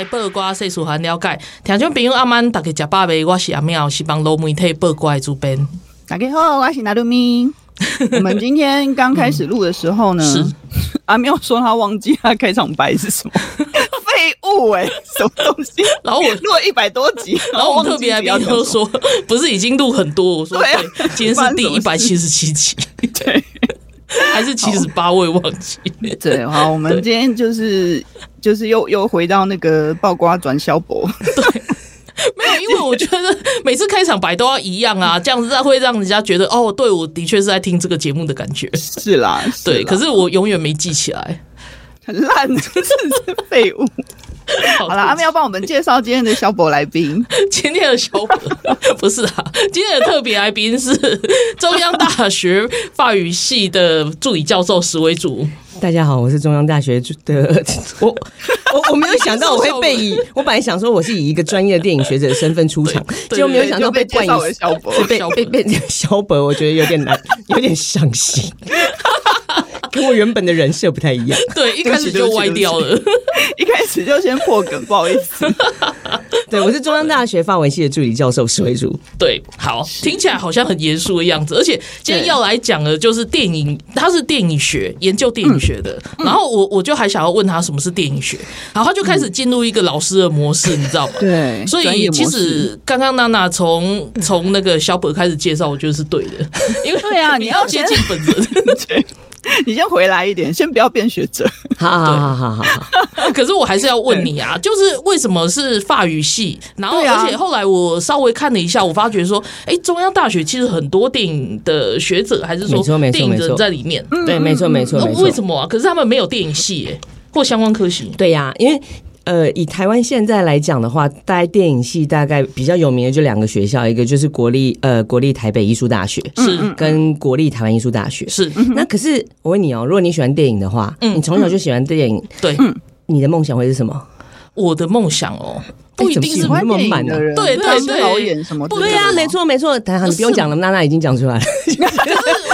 闻互你知，报挂世事含了解。听众朋友，阿曼大家食饱未？我是阿妙，是帮罗媒体报瓜的主编。大家好，我是纳鲁咪。我们今天刚开始录的时候呢，是阿妙说他忘记他开场白是什么，废物哎、欸，什么东西？然后我录了一百多集，然后我特别来宾都说，不是已经录很多？我说对啊对，今天是第一百七十七集，对 还是七十八？我也忘记。对，好，我们今天就是就是又又回到那个爆瓜转小博，对没有，因为我觉得每次开场白都要一样啊，这样子会让人家觉得哦，对，我的确是在听这个节目的感觉。是啦，对，可是是我永远没记起来。很烂，真是废物。好了，阿妹要帮我们介绍今天的小博来宾。今天的小博不是啊，今天的特别来宾是中央大学法语系的助理教授石维祖。大家好，我是中央大学的我我我没有想到我会被以我本来想说我是以一个专业的电影学者的身份出场，对结果没有想到被冠以就被小博被小博被被被小博，我觉得有点难，有点伤心，跟我原本的人设不太一样。对，一开始就歪掉了。一开始就先破梗，不好意思。对，我是中央大学法文系的助理教授史维儒。对，好，听起来好像很严肃的样子。而且今天要来讲的就是电影，他是电影学研究电影学的。嗯然后我我就还想要问他什么是电影学，然后他就开始进入一个老师的模式，你知道吗？对所以其实刚刚娜娜从从那个小本开始介绍，我觉得是对的，因为对啊你你要接近本人。对，你先回来一点，先不要变学者。好好好好好好，可是我还是要问你啊，就是为什么是法语系？然后而且后来我稍微看了一下，我发觉说，哎，中央大学其实很多电影的学者，还是说没错没错电影人在里面。对，没错没错那。为什么啊？可是他们没有电影系哎，或相关科系。对呀、因为呃，以台湾现在来讲的话，大概电影系大概比较有名的就两个学校，一个就是国立呃国立台北艺术大学，是跟国立台湾艺术大学。是，那可是我问你哦，如果你喜欢电影的话，嗯你从小就喜欢电影，对，你的梦想会是什么？我的梦想哦，不一定是那么满的人，对对啊对导演什么？对呀、没错没错。等下你不用讲了，娜娜已经讲出来了。可是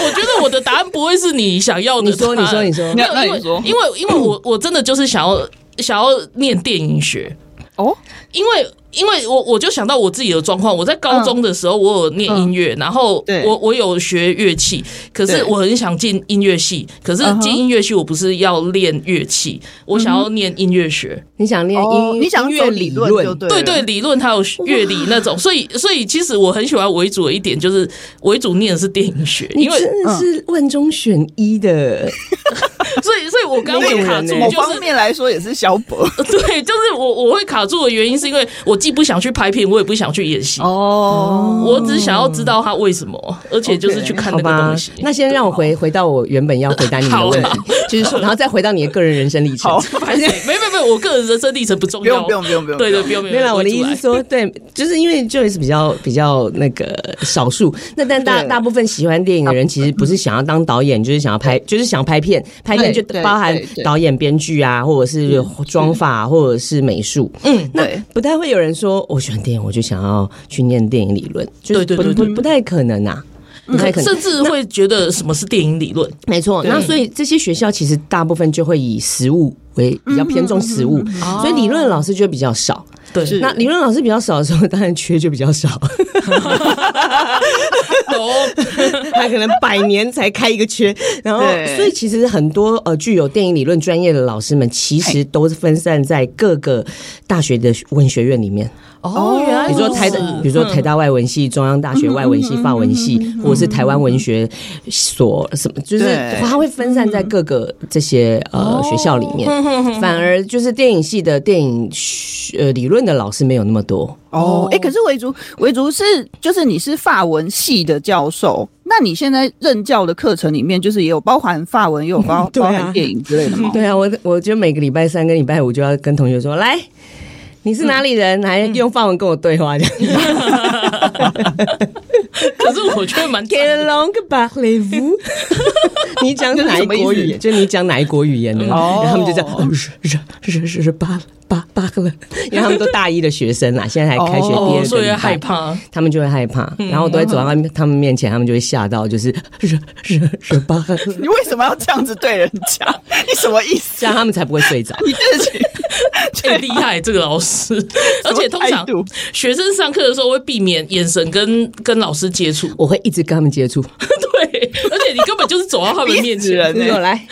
我觉得我的答案不会是你想要的你说。你说你说因为那你说因为因为我我真的就是想要想要念电影学。哦，因为因为我我就想到我自己的状况，我在高中的时候我有念音乐，然后我我有学乐器，可是我很想进音乐系，可是进音乐系我不是要练乐器，我想要念音乐学。你想练哦，音你想音乐理论？对对对，理论还有乐理那种，所以所以其实我很喜欢维主的一点就是维主念的是电影学，因为真的是万中选一的。所以所以我刚刚会卡住，某方就是面来说也是小博 对，就是我我会卡住的原因是因为我既不想去拍片，我也不想去演戏，哦。我只想要知道他为什么，而且就是去看那个东西。，那先让我回回到我原本要回答你的问题，就是说，然后再回到你的个人人生历程好。拍谁？没没没，我个人人生历程不重要，不用不用不用不用对对，不用不用。没有啦，我的意思说，对，就是因为 Joyce 比较比较那个少数，那但大大部分喜欢电影的人，其实不是想要当导演，就是想要拍，就是想拍片，拍片就包含导演、编剧啊，或者是妆发，或者是美术。嗯，那不太会有人说我喜欢电影，我就想要去念电影理论，就是不对对对不不太可能啊，不太可能。甚至会觉得什么是电影理论？没错，那所以这些学校其实大部分就会以实物为比较偏重实务，所以理论老师就比较少。对，那理论老师比较少的时候，当然缺就比较少。他可能百年才开一个缺，然后对。所以其实很多呃具有电影理论专业的老师们，其实都是分散在各个大学的文学院里面。哦，原来比如说台的，比如说台大外文系、中央大学外文系、法文系，或者是台湾文学所什么，就是它会分散在各个这些呃学校里面。反而就是电影系的电影呃理论的老师没有那么多哦。哎，可是维竹维竹是就是你是法文系的教授，那你现在任教的课程里面就是也有包含法文，也有包 包含电影之类的吗？对啊，我我就每个礼拜三跟礼拜五就要跟同学说来。你是哪里人？还用法文跟我对话这样？可是我觉得蛮。你讲哪一国语言？就你讲哪一国语言呢？然后他们就这样，是是是是是巴巴巴克了。因为他们都大一的学生啦，现在还开学第二个，所以害怕，他们就会害怕。然后都会走到他们面前，他们就会吓到，就是是是是巴克。你为什么要这样子对人家？你什么意思？这样他们才不会睡着。你自己。最厉害这个老师，而且通常学生上课的时候会避免眼神跟跟老师接触，我会一直跟他们接触。对，而且你根本就是走到他们面前，你有来，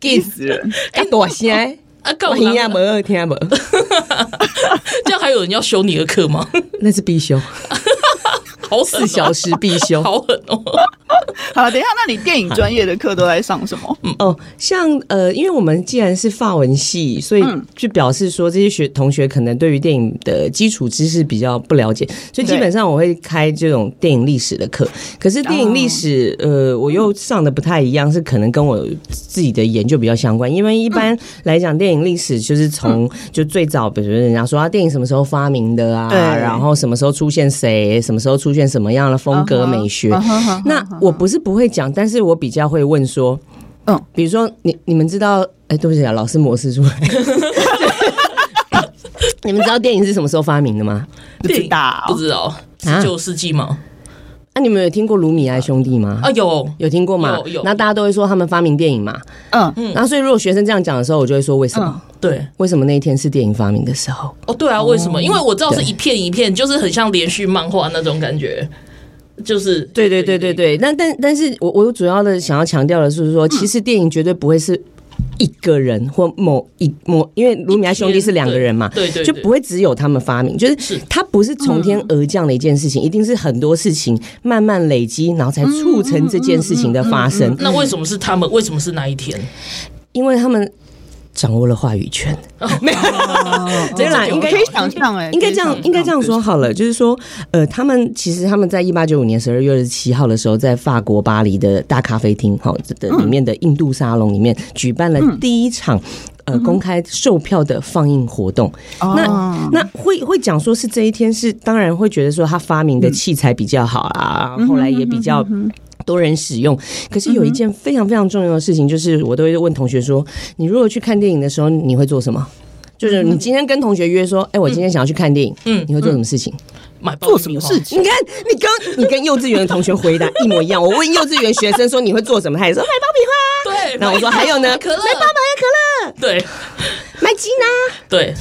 气死人！哎，大声啊，够听啊，没听啊，没。这样还有人要修你的课吗？那是必修。好，四小时必修，好狠哦！好了，等一下，那你电影专业的课都在上什么？嗯哦，像呃，因为我们既然是法文系，所以就表示说这些学同学可能对于电影的基础知识比较不了解，所以基本上我会开这种电影历史的课。可是电影历史，呃，我又上的不太一样，是可能跟我自己的研究比较相关。因为一般来讲，电影历史就是从就最早，比如人家说啊，电影什么时候发明的啊，然后什么时候出现谁，什么时候出现。什么样的风格美学？那我不是不会讲，但是我比较会问说，嗯，比如说你你们知道，哎，对不起啊，老师模式出来，你们知道电影是什么时候发明的吗？不知道，不知道，十九世纪吗？那你们有听过卢米埃兄弟吗？啊，有有听过吗？有有。那大家都会说他们发明电影嘛？嗯嗯。然后所以如果学生这样讲的时候，我就会说为什么？对，为什么那一天是电影发明的时候？哦，对啊，为什么？因为我知道是一片一片，就是很像连续漫画那种感觉，就是对对对对对。但但但是我我主要的想要强调的是说，其实电影绝对不会是。一个人或某一某，因为卢米埃兄弟是两个人嘛，对对，就不会只有他们发明，就是它不是从天而降的一件事情，一定是很多事情慢慢累积，然后才促成这件事情的发生。那为什么是他们？为什么是那一天？因为他们。掌握了话语权，没有，对啦，应该可以想象哎，应该这样，应该这样说好了，就是说，呃，他们其实他们在一八九五年十二月二十七号的时候，在法国巴黎的大咖啡厅，哈的里面的印度沙龙里面举办了第一场呃公开售票的放映活动。那那会会讲说是这一天是，当然会觉得说他发明的器材比较好啊，后来也比较。多人使用，可是有一件非常非常重要的事情，就是我都会问同学说：你如果去看电影的时候，你会做什么？就是你今天跟同学约说：哎，我今天想要去看电影，嗯，你会做什么事情？买做什么事情？你看，你跟你跟幼稚园的同学回答 一模一样。我问幼稚园学生说你会做什么，他也说买爆米花。对，然后我说还有呢，可乐，买爆买可乐。对，买吉拿。对。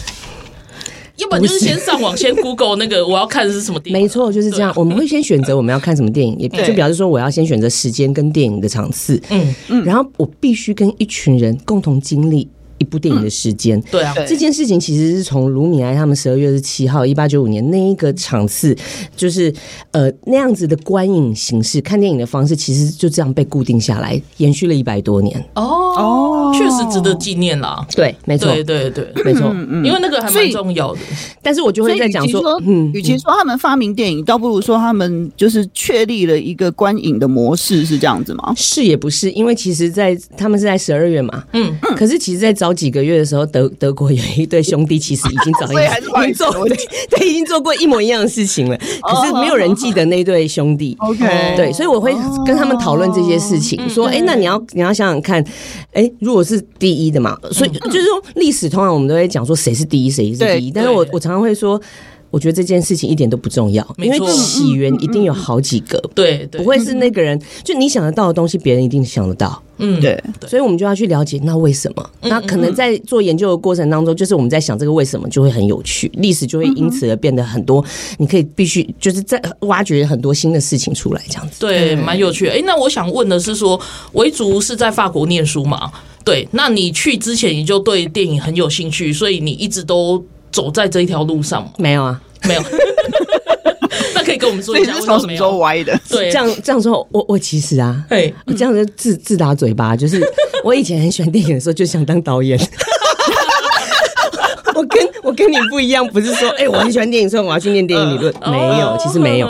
要不然就是先上网，先 Google 那个我要看的是什么电影。没错，就是这样。我们会先选择我们要看什么电影，也就表示说我要先选择时间跟电影的场次。嗯嗯，然后我必须跟一群人共同经历。一部电影的时间，对啊，这件事情其实是从卢米埃他们十二月十七号一八九五年那一个场次，就是呃那样子的观影形式，看电影的方式，其实就这样被固定下来，延续了一百多年。哦。哦，确实值得纪念啦。对，没错，对对对，没错，因为那个还蛮重要的。但是我就会在讲说，嗯，与其说他们发明电影，倒不如说他们就是确立了一个观影的模式，是这样子吗？是也不是，因为其实，在他们是在十二月嘛，嗯。嗯，可是其实，在早几个月的时候，德德国有一对兄弟，其实已经早已经做对，对，已经做过一模一样的事情了。可是没有人记得那对兄弟。OK，对，所以我会跟他们讨论这些事情，说，哎，那你要你要想想看，哎，如果是第一的嘛，所以就是说历史通常我们都会讲说谁是第一，谁是第一。但是我我常常会说。我觉得这件事情一点都不重要，因为起源一定有好几个，对，不会是那个人，就你想得到的东西，别人一定想得到，嗯，对，所以我们就要去了解那为什么？那可能在做研究的过程当中，就是我们在想这个为什么，就会很有趣，历史就会因此而变得很多，你可以必须就是在挖掘很多新的事情出来，这样子，对，蛮有趣的。哎，那我想问的是说，维族是在法国念书吗？对，那你去之前你就对电影很有兴趣，所以你一直都。走在这一条路上没有啊？没有。那可以跟我们说一下，什么时候歪的？对，这样这样说，我我其实啊，哎，我这样子自自打嘴巴，就是 我以前很喜欢电影的时候，就想当导演。我跟我跟你不一样，不是说哎、欸，我很喜欢电影，所以我要去念电影理论，呃、没有，其实没有。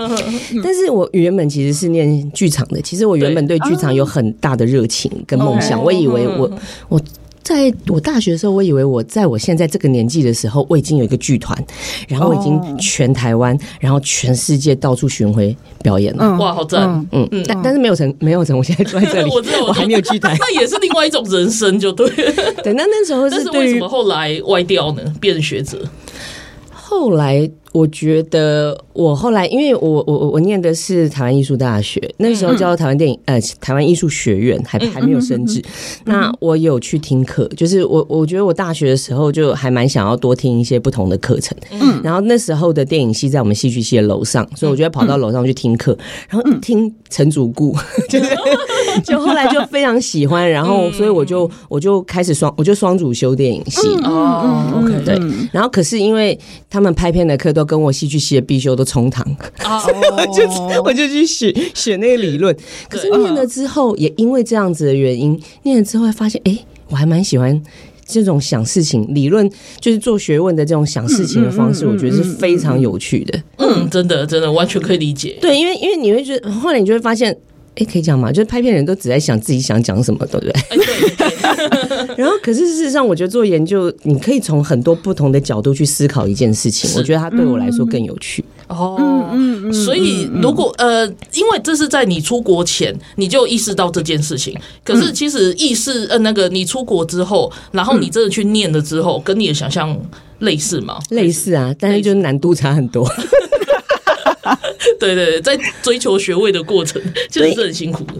但是我原本其实是念剧场的，其实我原本对剧场有很大的热情跟梦想，我以为我我。在我大学的时候，我以为我在我现在这个年纪的时候，我已经有一个剧团，然后我已经全台湾，然后全世界到处巡回表演了。哇，好赞！嗯嗯，但但是没有成，没有成。我现在坐在这里，我知道，我还没有剧团，那也是另外一种人生，就对。对，那那时候是为什么后来歪掉呢？变学者。后来。我觉得我后来，因为我我我念的是台湾艺术大学，那时候叫台湾电影呃台湾艺术学院，还还没有升职。那我有去听课，就是我我觉得我大学的时候就还蛮想要多听一些不同的课程。嗯，然后那时候的电影系在我们戏剧系的楼上，所以我就跑到楼上去听课，然后听陈祖顾，就是 就后来就非常喜欢，然后所以我就我就开始双我就双主修电影系哦，OK 对，然后可是因为他们拍片的课都跟我戏剧系的必修都重堂，所以我就我就去学学那个理论。可是念了之后，也因为这样子的原因，念了之后会发现，哎，我还蛮喜欢这种想事情、理论，就是做学问的这种想事情的方式，我觉得是非常有趣的。嗯，真的，真的完全可以理解。对，因为因为你会觉得，后来你就会发现。哎，可以讲吗？就是拍片人都只在想自己想讲什么，对不对？对 然后，可是事实上，我觉得做研究，你可以从很多不同的角度去思考一件事情。我觉得它对我来说更有趣。哦，嗯嗯，所以如果呃，因为这是在你出国前你就意识到这件事情，可是其实意识呃那个你出国之后，然后你真的去念了之后，跟你的想象类似吗？类似啊，但是就是难度差很多。对对对，在追求学位的过程，其实是很辛苦的。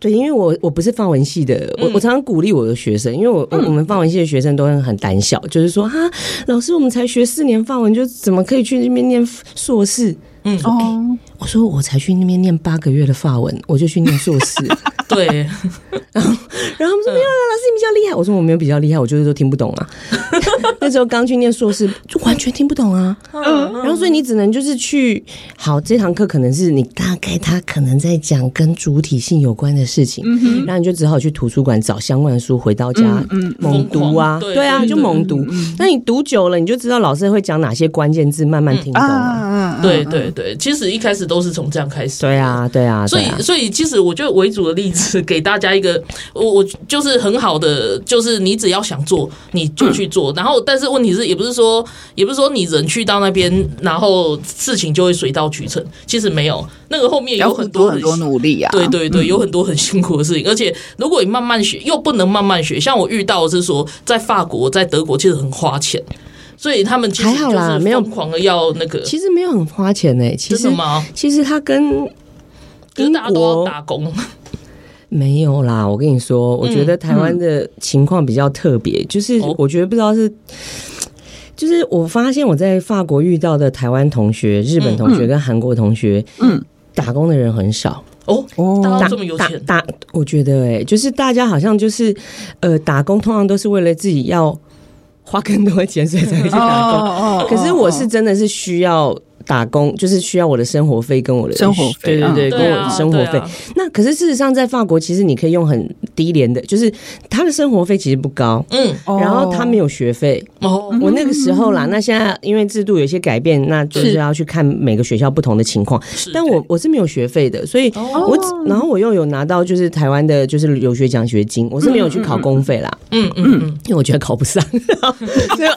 对，因为我我不是法文系的，我我常常鼓励我的学生，因为我我们法文系的学生都很很胆小，就是说哈，老师，我们才学四年法文，就怎么可以去那边念硕士？嗯，哦，我说我才去那边念八个月的法文，我就去念硕士。对，然后然后他们说没有了，老师你比较厉害。我说我没有比较厉害，我就是都听不懂啊。那时候刚去念硕士，就完全听不懂啊。嗯，然后所以你只能就是去，好，这堂课可能是你大概他可能在讲跟主体性有关的事情，然后你就只好去图书馆找相关的书，回到家猛读啊。对啊，就猛读。那你读久了，你就知道老师会讲哪些关键字，慢慢听懂啊。对对对，其实一开始都是从这样开始。对啊，对啊。所以所以其实我觉得为主的例子。给大家一个，我我就是很好的，就是你只要想做，你就去做。然后，但是问题是，也不是说，也不是说你人去到那边，然后事情就会水到渠成。其实没有，那个后面有很多很多努力啊。对对对，有很多很辛苦的事情。而且，如果你慢慢学，又不能慢慢学。像我遇到的是说，在法国、在德国，其实很花钱，所以他们还好啦，没有狂的要那个。其实没有很花钱呢、欸。其实吗？其实他跟跟大家都要打工。没有啦，我跟你说，我觉得台湾的情况比较特别，嗯、就是我觉得不知道是，就是我发现我在法国遇到的台湾同学、日本同学跟韩国同学，嗯，打工的人很少哦哦，大家这么有钱，打，打，我觉得哎、欸，就是大家好像就是呃，打工通常都是为了自己要花更多的钱，所以才会去打工。哦哦、可是我是真的是需要。打工就是需要我的生活费跟我的生活费，对对对，跟我的生活费。那可是事实上，在法国其实你可以用很低廉的，就是他的生活费其实不高，嗯，然后他没有学费。哦，我那个时候啦，那现在因为制度有些改变，那就是要去看每个学校不同的情况。但我我是没有学费的，所以我然后我又有拿到就是台湾的就是留学奖学金，我是没有去考公费啦。嗯嗯嗯，因为我觉得考不上。所以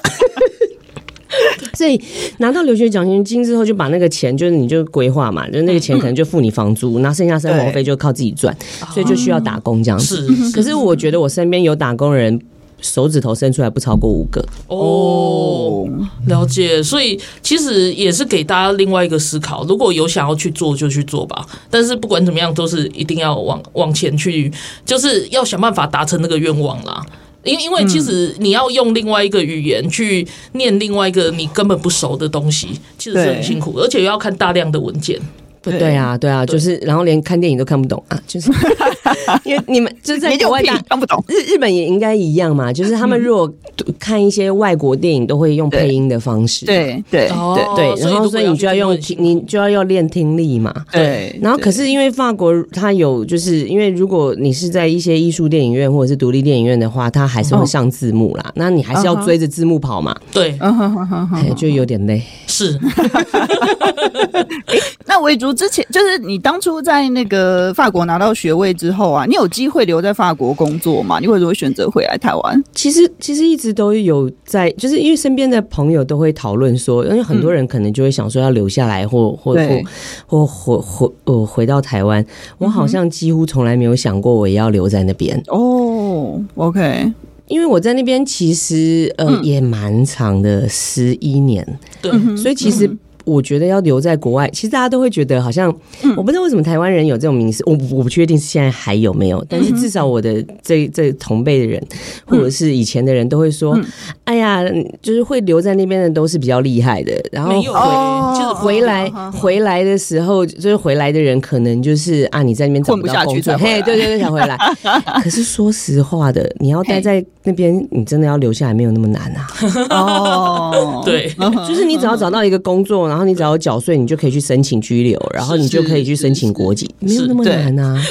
拿到留学奖学金之后，就把那个钱，就是你就规划嘛，就是那个钱可能就付你房租，那剩下生活费就靠自己赚，所以就需要打工这样子。是，可是我觉得我身边有打工人，手指头伸出来不超过五个。哦，了解。所以其实也是给大家另外一个思考，如果有想要去做就去做吧。但是不管怎么样，都是一定要往往前去，就是要想办法达成那个愿望啦。因因为其实你要用另外一个语言去念另外一个你根本不熟的东西，其实是很辛苦，而且又要看大量的文件。对啊，对啊，就是然后连看电影都看不懂啊，就是 因为你们就在国外大看不懂，日日本也应该一样嘛，就是他们如果看一些外国电影，都会用配音的方式，对对对对，然后所以你就要用听，你就要要练听力嘛，对。然后可是因为法国它有，就是因为如果你是在一些艺术电影院或者是独立电影院的话，它还是会上字幕啦，那你还是要追着字幕跑嘛，对，就有点累，是。那维竹之前就是你当初在那个法国拿到学位之后啊，你有机会留在法国工作吗？你为什么会选择回来台湾？其实其实一直都有在，就是因为身边的朋友都会讨论说，因为很多人可能就会想说要留下来或，嗯、或或或回回呃回到台湾。我好像几乎从来没有想过我也要留在那边。哦，OK，因为我在那边其实呃、嗯、也蛮长的，十一年，对，所以其实。我觉得要留在国外，其实大家都会觉得好像，我不知道为什么台湾人有这种名思，我我不确定现在还有没有，但是至少我的这这同辈的人，或者是以前的人都会说，哎呀，就是会留在那边的都是比较厉害的，然后回就是回来回来的时候，就是回来的人可能就是啊，你在那边找不到工作，嘿，对对对，想回来。可是说实话的，你要待在那边，你真的要留下来没有那么难啊。哦，对，就是你只要找到一个工作。然后你只要缴税，你就可以去申请居留，然后你就可以去申请国籍，没有那么难啊。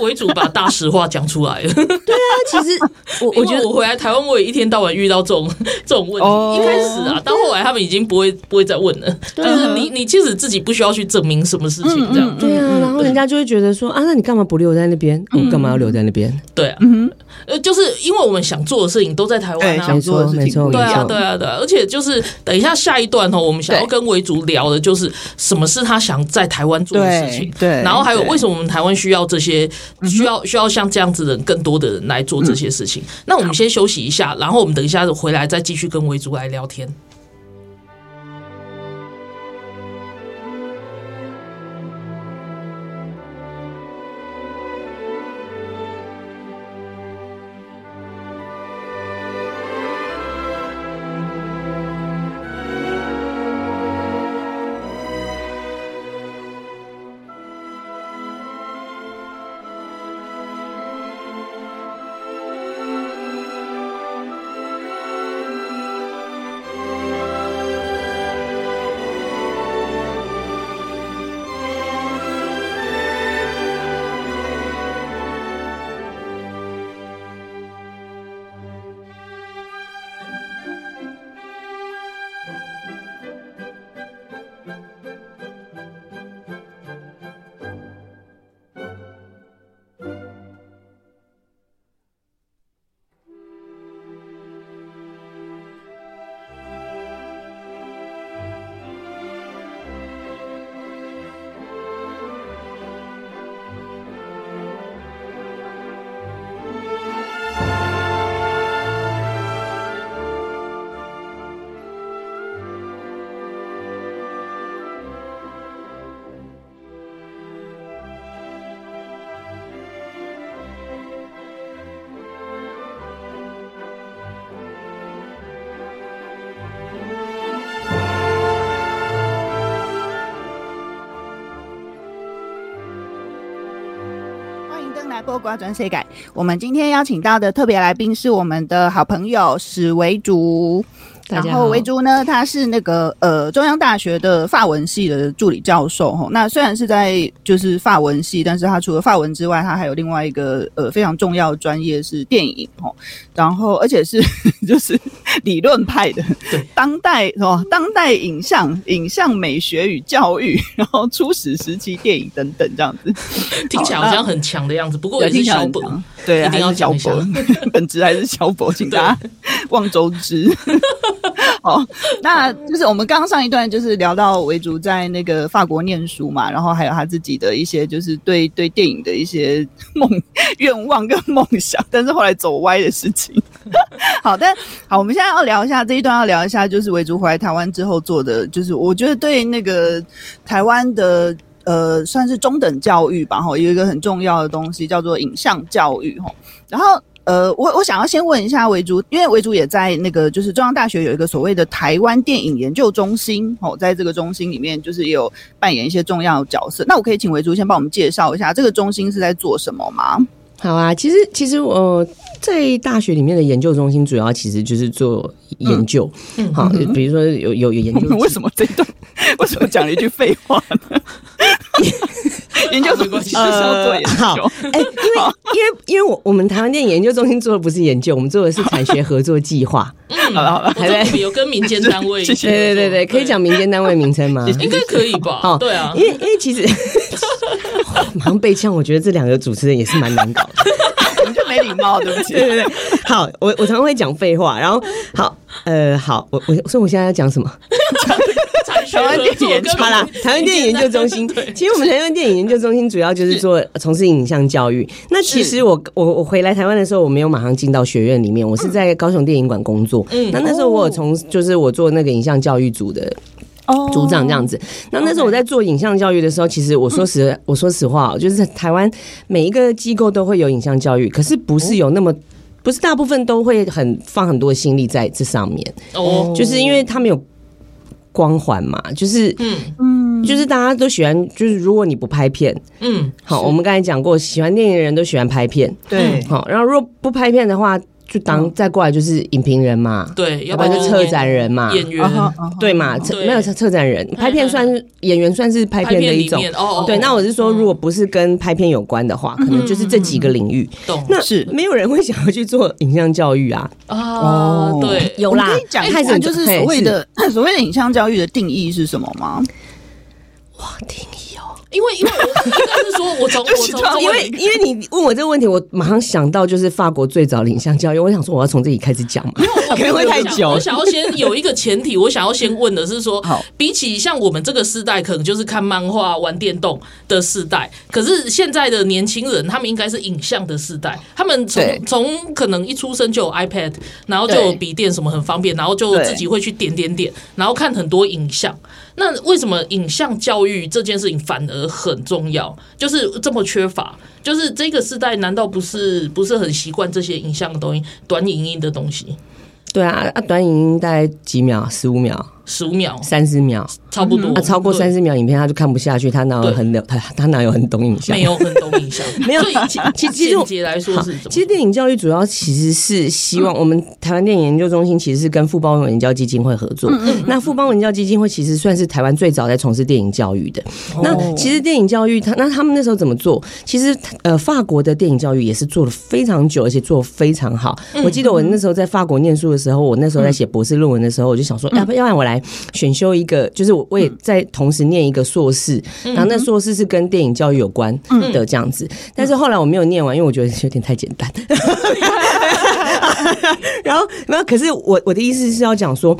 为主 把大实话讲出来了。对啊，其实我我觉得我回来台湾，我也一天到晚遇到这种 这种问题。Oh, 一开始啊，到后来他们已经不会不会再问了。啊、就是你你其实自己不需要去证明什么事情，这样、嗯嗯、对啊。然后人家就会觉得说啊，那你干嘛不留在那边？我、嗯、干嘛要留在那边？对啊，嗯呃，就是因为我们想做的事情都在台湾啊，没错没错，对啊对啊对啊。而且就是等一下下一段哦，我们想要跟维族聊的就是什么是他想在台湾做的事情，对。然后还有为什么我们台湾需要这些需要需要像这样子的人更多的人来做这些事情。那我们先休息一下，然后我们等一下回来再继续跟维族来聊天。播瓜转谁改？我们今天邀请到的特别来宾是我们的好朋友史维竹。然后维竹呢，他是那个呃中央大学的法文系的助理教授哈。那虽然是在就是法文系，但是他除了法文之外，他还有另外一个呃非常重要的专业是电影哈。然后而且是 就是理论派的，对当代是吧？当代影像、影像美学与教育，然后初始时期电影等等这样子，听起来好像很强的样子。不过也是小本，对，一定要小本，本质还是小本，请大家望周知。好，那就是我们刚刚上一段就是聊到维竹在那个法国念书嘛，然后还有他自己的一些就是对对电影的一些梦愿望跟梦想，但是后来走歪的事情。好，但好，我们现在要聊一下这一段，要聊一下就是维竹回来台湾之后做的，就是我觉得对那个台湾的呃算是中等教育吧，哈，有一个很重要的东西叫做影像教育，哈，然后。呃，我我想要先问一下维竹，因为维竹也在那个就是中央大学有一个所谓的台湾电影研究中心哦，在这个中心里面就是也有扮演一些重要角色。那我可以请维竹先帮我们介绍一下这个中心是在做什么吗？好啊，其实其实我在大学里面的研究中心主要其实就是做研究，嗯，好，比如说有有有研究，为什么这段为什么讲了一句废话呢？研究什么？呃，好，哎、欸，因为因为因为我我们台湾电影研究中心做的不是研究，我们做的是产学合作计划。嗯，好了好了，还有跟民间 单位，对对对对，可以讲民间单位名称吗？应该可以吧？哦，对啊，因为因为其实。马上被呛，我觉得这两个主持人也是蛮难搞的，你就没礼貌，对不起。对对对，好，我我常常会讲废话，然后好，呃，好，我我所以我现在要讲什么？台湾电影研究，好啦，台湾电影研究中心。其实我们台湾电影研究中心主要就是做从事影像教育。那其实我我我回来台湾的时候，我没有马上进到学院里面，我是在高雄电影馆工作。嗯，那那时候我有从就是我做那个影像教育组的。组长这样子，那那时候我在做影像教育的时候，其实我说实我说实话，就是在台湾每一个机构都会有影像教育，可是不是有那么，不是大部分都会很放很多心力在这上面哦，就是因为他们有光环嘛，就是嗯。嗯，就是大家都喜欢，就是如果你不拍片，嗯，好，我们刚才讲过，喜欢电影的人都喜欢拍片，对，好，然后如果不拍片的话。就当再过来就是影评人嘛，对，要不然就策展人嘛，演员。对。嘛，没有策展人，拍片算是演员，算是拍片的一种。哦，对，那我是说，如果不是跟拍片有关的话，可能就是这几个领域。懂，那是。没有人会想要去做影像教育啊。哦，对，有啦，开始就是所谓的 所谓的影像教育的定义是什么吗？哇，定义。因为，因为我 应该是说，我从我从因为因为你问我这个问题，我马上想到就是法国最早影像教育。我想说，我要从这里开始讲嘛，因为 可能会太久。我想要先有一个前提，我想要先问的是说，比起像我们这个世代，可能就是看漫画、玩电动的世代，可是现在的年轻人，他们应该是影像的世代。他们从从可能一出生就有 iPad，然后就有笔电，什么很方便，然后就自己会去点点点，然后看很多影像。那为什么影像教育这件事情反而很重要？就是这么缺乏，就是这个时代难道不是不是很习惯这些影像的东西，短影音的东西？对啊，啊，短影音大概几秒，十五秒。十五秒、三十秒，差不多。他超过三十秒影片，他就看不下去。他哪有很他他哪有很懂影像？没有很懂影像，没有。其其其实来说是，其实电影教育主要其实是希望我们台湾电影研究中心其实是跟富邦文教基金会合作。那富邦文教基金会其实算是台湾最早在从事电影教育的。那其实电影教育，他那他们那时候怎么做？其实呃，法国的电影教育也是做了非常久，而且做得非常好。我记得我那时候在法国念书的时候，我那时候在写博士论文的时候，我就想说，要不要让我来。选修一个，就是我我也在同时念一个硕士，然后那硕士是跟电影教育有关的这样子，但是后来我没有念完，因为我觉得有点太简单。然后没有，可是我我的意思是要讲说，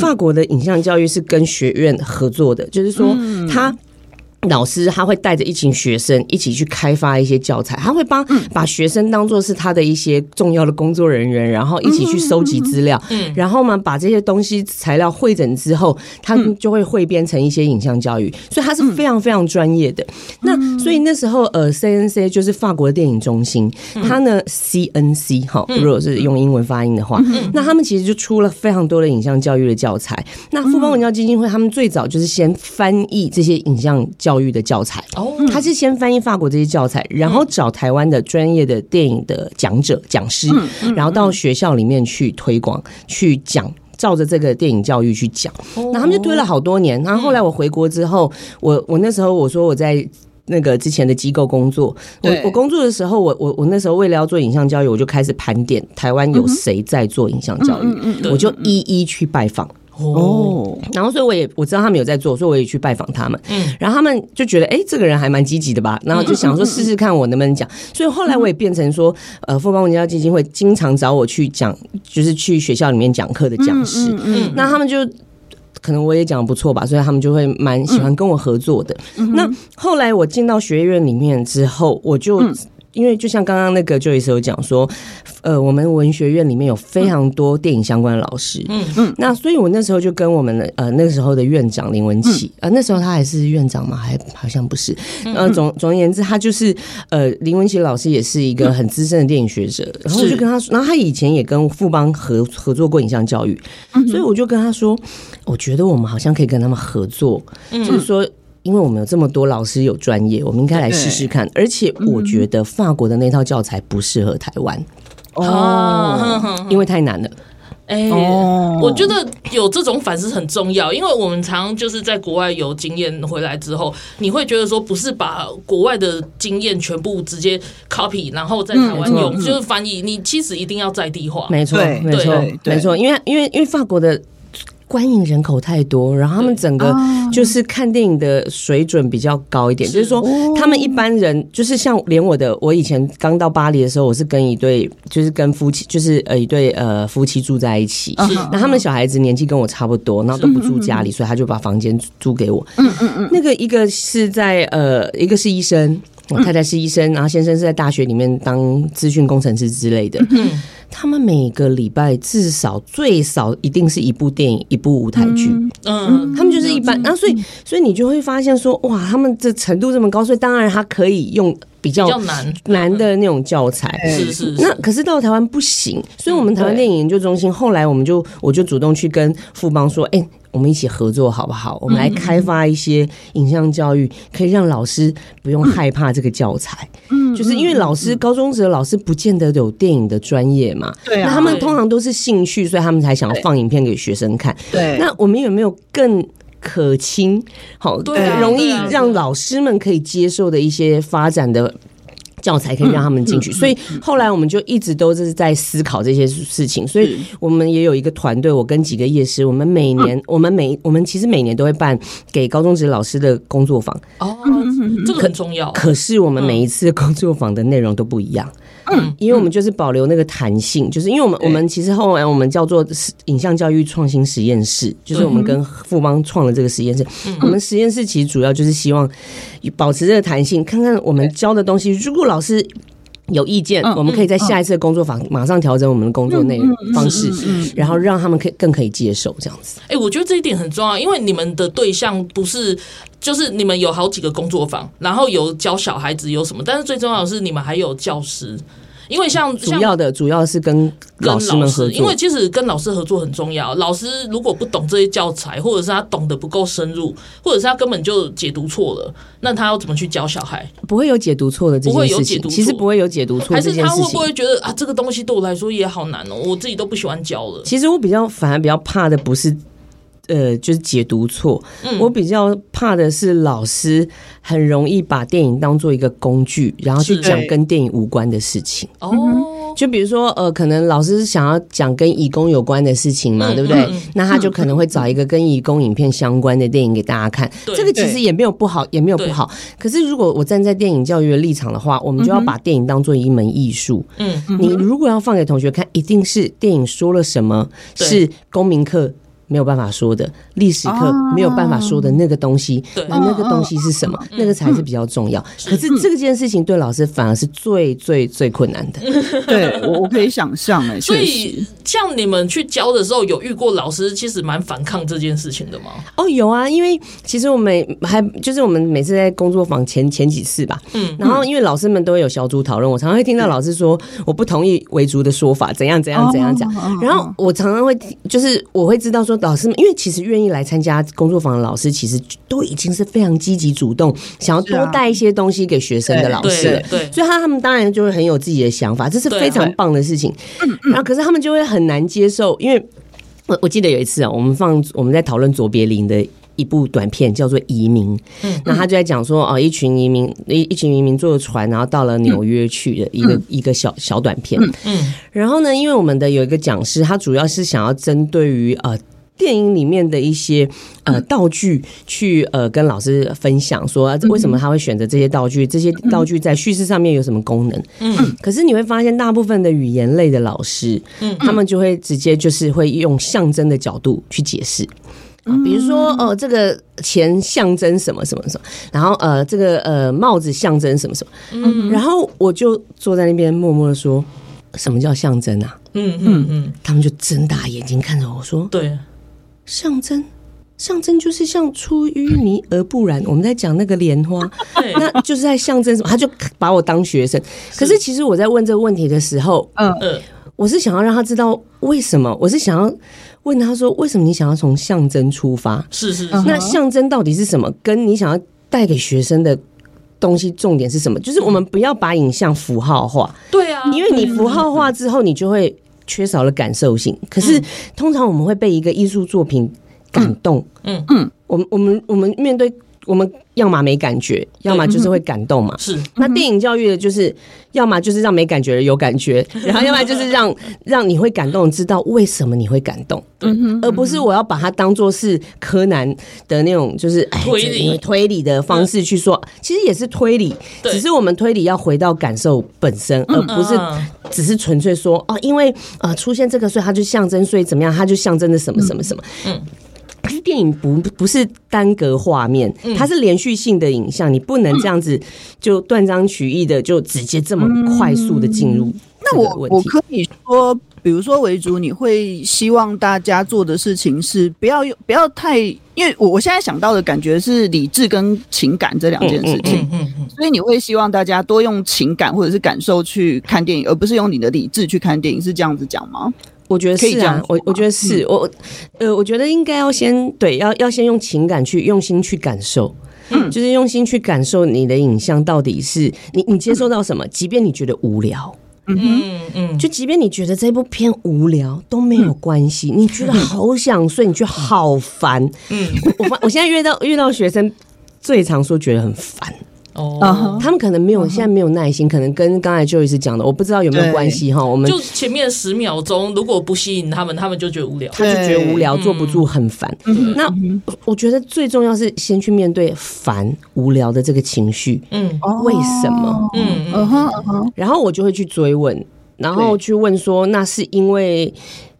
法国的影像教育是跟学院合作的，就是说他。老师他会带着一群学生一起去开发一些教材，他会帮把学生当做是他的一些重要的工作人员，然后一起去收集资料，然后嘛把这些东西材料汇整之后，他就会汇编成一些影像教育，所以他是非常非常专业的。那所以那时候呃，CNC 就是法国的电影中心，他呢 CNC 哈，如果是用英文发音的话，那他们其实就出了非常多的影像教育的教材。那富邦文教基金会他们最早就是先翻译这些影像教教育的教材哦，他是先翻译法国这些教材，然后找台湾的专业的电影的讲者、讲师，然后到学校里面去推广、去讲，照着这个电影教育去讲。那他们就推了好多年。然后后来我回国之后，我我那时候我说我在那个之前的机构工作，我我工作的时候，我我我那时候为了要做影像教育，我就开始盘点台湾有谁在做影像教育，我就一一去拜访。哦，然后所以我也我知道他们有在做，所以我也去拜访他们。嗯，然后他们就觉得，哎，这个人还蛮积极的吧？然后就想说试试看我能不能讲。所以后来我也变成说，呃，富邦文教基金会经常找我去讲，就是去学校里面讲课的讲师。嗯，嗯，嗯，那他们就可能我也讲得不错吧，所以他们就会蛮喜欢跟我合作的。嗯，那后来我进到学院里面之后，我就。因为就像刚刚那个 Joyce 有讲说，呃，我们文学院里面有非常多电影相关的老师，嗯。嗯，那所以我那时候就跟我们的呃那个时候的院长林文琪，呃那时候他还是院长嘛？还好像不是，呃总总而言之，他就是呃林文琪老师也是一个很资深的电影学者，然后我就跟他说，然后他以前也跟富邦合合作过影像教育，所以我就跟他说，我觉得我们好像可以跟他们合作，就是说。因为我们有这么多老师有专业，我们应该来试试看。而且我觉得法国的那套教材不适合台湾哦，因为太难了。哎、欸，我觉得有这种反思很重要，因为我们常就是在国外有经验回来之后，你会觉得说不是把国外的经验全部直接 copy，然后在台湾用，就是翻译。你其实一定要在地化，没错，没错，没错。因为因为因为法国的。观影人口太多，然后他们整个就是看电影的水准比较高一点，就是说他们一般人就是像连我的，我以前刚到巴黎的时候，我是跟一对就是跟夫妻，就是呃一对呃夫妻住在一起，那他们小孩子年纪跟我差不多，然后都不住家里，所以他就把房间租给我。嗯嗯嗯，那个一个是在呃一个是医生，我太太是医生，然后先生是在大学里面当资讯工程师之类的。嗯。他们每个礼拜至少最少一定是一部电影，一部舞台剧。嗯，他们就是一般，然后所以所以你就会发现说，哇，他们这程度这么高，所以当然他可以用比较难难的那种教材。是是。那可是到台湾不行，所以我们台湾电影研究中心后来我们就我就主动去跟富邦说，哎。我们一起合作好不好？我们来开发一些影像教育，可以让老师不用害怕这个教材。嗯，就是因为老师高中时的老师不见得有电影的专业嘛。对啊。那他们通常都是兴趣，所以他们才想要放影片给学生看。对。那我们有没有更可亲、好容易让老师们可以接受的一些发展的？教材可以让他们进去，所以后来我们就一直都是在思考这些事情。所以我们也有一个团队，我跟几个夜师，我们每年，我们每我们其实每年都会办给高中职老师的工作坊。哦，这个很重要。可是我们每一次工作坊的内容都不一样。嗯，因为我们就是保留那个弹性，就是因为我们我们其实后来我们叫做影像教育创新实验室，就是我们跟富邦创了这个实验室。我们实验室其实主要就是希望保持这个弹性，看看我们教的东西，如果老师有意见，我们可以在下一次的工作坊马上调整我们的工作内容方式，然后让他们可以更可以接受这样子。哎，我觉得这一点很重要，因为你们的对象不是。就是你们有好几个工作坊，然后有教小孩子有什么，但是最重要的是你们还有教师，因为像主要的主要是跟老师们合作，因为其实跟老师合作很重要。老师如果不懂这些教材，或者是他懂得不够深入，或者是他根本就解读错了，那他要怎么去教小孩？不会有解读错的这件事情，不会有解读错，其实不会有解读错，还是他会不会觉得啊，这个东西对我来说也好难哦，我自己都不喜欢教了。其实我比较反而比较怕的不是。呃，就是解读错。嗯，我比较怕的是老师很容易把电影当做一个工具，然后去讲跟电影无关的事情。哦，就比如说，呃，可能老师想要讲跟义工有关的事情嘛，对不对？那他就可能会找一个跟义工影片相关的电影给大家看。这个其实也没有不好，也没有不好。可是如果我站在电影教育的立场的话，我们就要把电影当做一门艺术。嗯，你如果要放给同学看，一定是电影说了什么，是公民课。没有办法说的历史课没有办法说的那个东西，那那个东西是什么？那个才是比较重要。可是这件事情对老师反而是最最最困难的。对，我我可以想象哎。所以像你们去教的时候，有遇过老师其实蛮反抗这件事情的吗？哦，有啊，因为其实我们还就是我们每次在工作坊前前几次吧，嗯，然后因为老师们都会有小组讨论，我常常会听到老师说我不同意维族的说法，怎样怎样怎样讲。然后我常常会就是我会知道说。老师们，因为其实愿意来参加工作坊的老师，其实都已经是非常积极主动，想要多带一些东西给学生的老师了。对，所以他他们当然就会很有自己的想法，这是非常棒的事情。嗯然后，可是他们就会很难接受，因为我我记得有一次啊，我们放我们在讨论卓别林的一部短片，叫做《移民》。嗯，那他就在讲说，哦，一群移民一一群移民坐船，然后到了纽约去的一个一个小小短片。嗯，然后呢，因为我们的有一个讲师，他主要是想要针对于呃。电影里面的一些呃道具，去呃跟老师分享说，为什么他会选择这些道具？这些道具在叙事上面有什么功能？嗯，可是你会发现，大部分的语言类的老师，嗯，他们就会直接就是会用象征的角度去解释。比如说，呃，这个钱象征什么什么什么，然后呃，这个呃帽子象征什么什么，嗯，然后我就坐在那边默默的说，什么叫象征啊？嗯嗯嗯，他们就睁大眼睛看着我说，对，象征，象征就是像出淤泥而不染。我们在讲那个莲花，那就是在象征什么？他就把我当学生。可是其实我在问这个问题的时候，嗯嗯，我是想要让他知道为什么，我是想要。问他说：“为什么你想要从象征出发？是是，是，那象征到底是什么？跟你想要带给学生的东西重点是什么？就是我们不要把影像符号化。对啊，因为你符号化之后，你就会缺少了感受性。可是通常我们会被一个艺术作品感动。嗯嗯，我们我们我们面对。”我们要么没感觉，要么就是会感动嘛。是，那电影教育的就是，要么就是让没感觉的有感觉，然后要么就是让让你会感动，知道为什么你会感动，嗯哼，而不是我要把它当做是柯南的那种就是推理。推理的方式去说，其实也是推理，只是我们推理要回到感受本身，而不是只是纯粹说哦，因为呃出现这个，所以它就象征，所以怎么样，它就象征着什么什么什么，嗯。可是电影不不是单个画面，它是连续性的影像，你不能这样子就断章取义的就直接这么快速的进入。那我我可以说，比如说为主，你会希望大家做的事情是不要用不要太，因为我我现在想到的感觉是理智跟情感这两件事情，所以你会希望大家多用情感或者是感受去看电影，而不是用你的理智去看电影，是这样子讲吗？我觉得是啊，我我觉得是我，呃，我觉得应该要先对，要要先用情感去用心去感受，嗯，就是用心去感受你的影像到底是你你接受到什么，即便你觉得无聊，嗯嗯。嗯，就即便你觉得这部片无聊都没有关系，你觉得好想睡，你觉得好烦，嗯，我我我现在遇到遇到学生最常说觉得很烦。哦，uh huh. 他们可能没有，现在没有耐心，uh. 可能跟刚才 Joyce 讲的，我不知道有没有关系哈。我们就前面十秒钟，如果不吸引他们，他们就觉得无聊，他就觉得无聊，坐不住，很烦。嗯、那我觉得最重要是先去面对烦、无聊的这个情绪。嗯，为什么？嗯嗯嗯，然后我就会去追问，然后去问说，那是因为。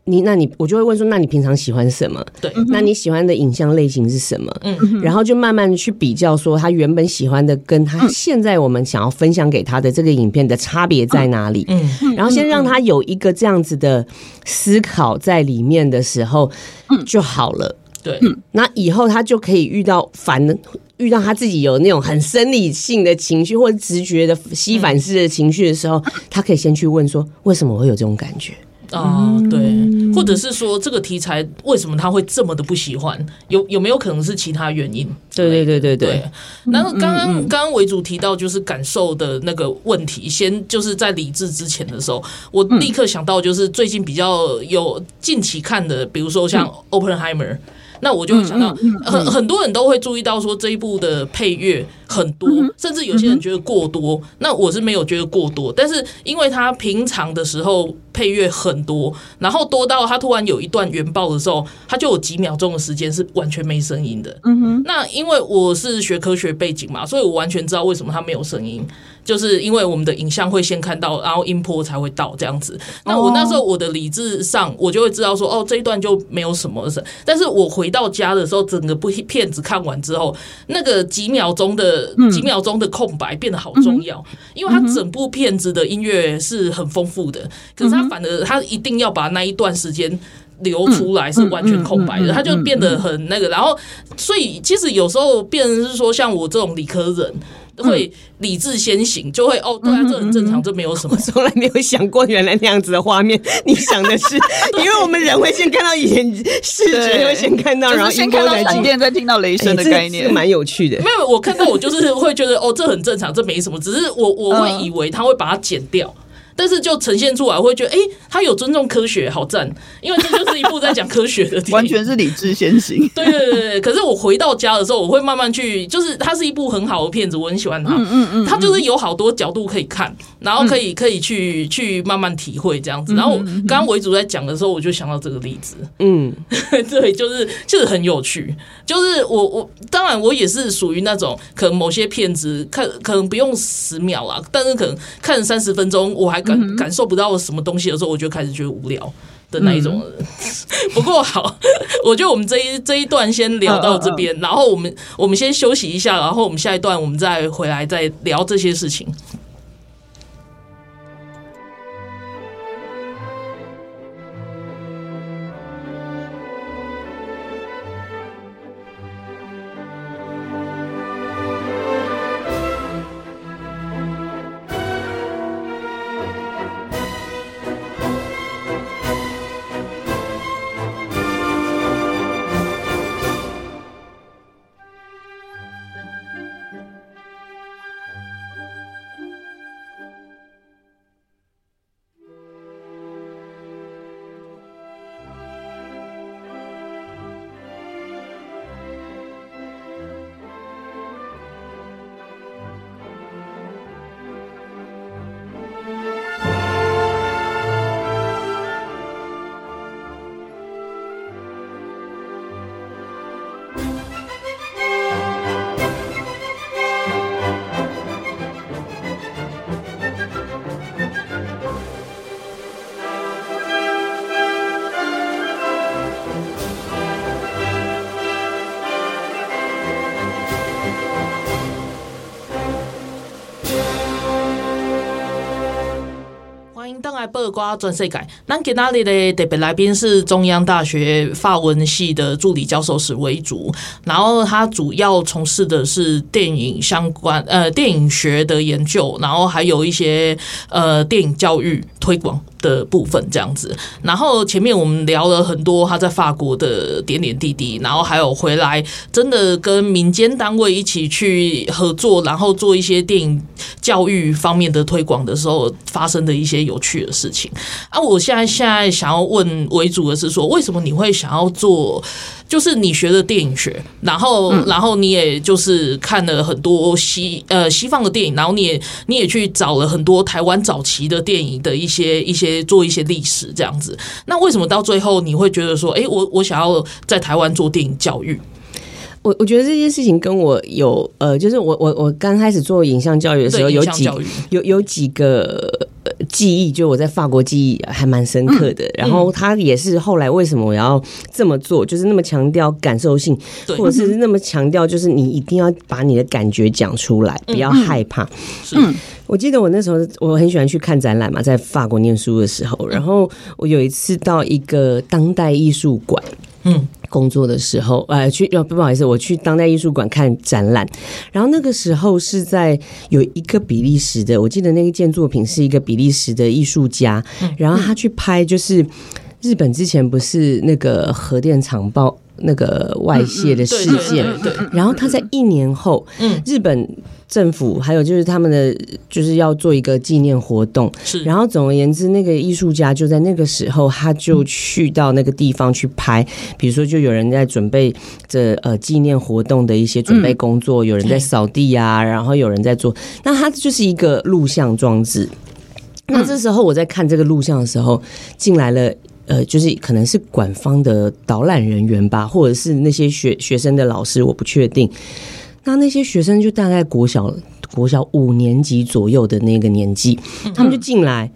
你那你我就会问说，那你平常喜欢什么？对，那你喜欢的影像类型是什么？嗯，然后就慢慢去比较，说他原本喜欢的跟他现在我们想要分享给他的这个影片的差别在哪里？嗯，然后先让他有一个这样子的思考在里面的时候，就好了。对，那以后他就可以遇到烦，遇到他自己有那种很生理性的情绪或者直觉的吸反式的情绪的时候，他可以先去问说，为什么我会有这种感觉？哦，对，或者是说这个题材为什么他会这么的不喜欢？有有没有可能是其他原因？对对对对对。然后刚刚刚刚为主提到就是感受的那个问题，先就是在理智之前的时候，我立刻想到就是最近比较有近期看的，比如说像 Oppenheimer。那我就会想到，很很多人都会注意到说这一部的配乐很多，甚至有些人觉得过多。那我是没有觉得过多，但是因为他平常的时候配乐很多，然后多到他突然有一段原爆的时候，他就有几秒钟的时间是完全没声音的。嗯哼。那因为我是学科学背景嘛，所以我完全知道为什么他没有声音。就是因为我们的影像会先看到，然后音波才会到这样子。那我那时候我的理智上，我就会知道说，哦，这一段就没有什么事。但是我回到家的时候，整个部片子看完之后，那个几秒钟的几秒钟的空白变得好重要，因为它整部片子的音乐是很丰富的，可是它反而它一定要把那一段时间留出来是完全空白的，它就变得很那个。然后，所以其实有时候变成是说，像我这种理科人。会理智先行，就会哦，对啊，这很正常，这没有什么。我从来没有想过，原来那样子的画面，你想的是，因为我们人会先看到眼视觉，会先看到，然后先看到闪电，再听到雷声的概念，蛮有趣的。没有，我看到我就是会觉得，哦，这很正常，这没什么，只是我我会以为他会把它剪掉。但是就呈现出来，我会觉得，哎、欸，他有尊重科学，好赞！因为这就是一部在讲科学的电影，完全是理智先行。对对对对。可是我回到家的时候，我会慢慢去，就是它是一部很好的片子，我很喜欢它。嗯嗯嗯。它就是有好多角度可以看，然后可以可以去去慢慢体会这样子。然后刚刚维主在讲的时候，我就想到这个例子。嗯，对，就是就是很有趣。就是我我当然我也是属于那种可能某些片子看可能不用十秒啦，但是可能看三十分钟我还。感感受不到什么东西的时候，我就开始觉得无聊。的那一种 不过好，我觉得我们这一这一段先聊到这边，然后我们我们先休息一下，然后我们下一段我们再回来再聊这些事情。八卦全世界，那今天的特别来宾是中央大学法文系的助理教授史维竹，然后他主要从事的是电影相关呃电影学的研究，然后还有一些呃电影教育推广。的部分这样子。然后前面我们聊了很多他在法国的点点滴滴，然后还有回来真的跟民间单位一起去合作，然后做一些电影教育方面的推广的时候发生的一些有趣的事情。啊，我现在现在想要问为主的是说，为什么你会想要做？就是你学的电影学，然后然后你也就是看了很多西呃西方的电影，然后你也你也去找了很多台湾早期的电影的一些一些做一些历史这样子。那为什么到最后你会觉得说，哎，我我想要在台湾做电影教育？我我觉得这件事情跟我有呃，就是我我我刚开始做影像教育的时候，有几有有几个。记忆就我在法国记忆还蛮深刻的，然后他也是后来为什么我要这么做，就是那么强调感受性，或者是那么强调就是你一定要把你的感觉讲出来，不要害怕。嗯，我记得我那时候我很喜欢去看展览嘛，在法国念书的时候，然后我有一次到一个当代艺术馆。嗯，工作的时候，呃，去呃，不好意思，我去当代艺术馆看展览，然后那个时候是在有一个比利时的，我记得那一件作品是一个比利时的艺术家，然后他去拍，就是日本之前不是那个核电厂爆那个外泄的事件，然后他在一年后，嗯，日本。政府还有就是他们的就是要做一个纪念活动，是。然后总而言之，那个艺术家就在那个时候，他就去到那个地方去拍。比如说，就有人在准备这呃纪念活动的一些准备工作，有人在扫地啊，然后有人在做。那他就是一个录像装置。那这时候我在看这个录像的时候，进来了呃，就是可能是馆方的导览人员吧，或者是那些学学生的老师，我不确定。那那些学生就大概国小国小五年级左右的那个年纪，他们就进来，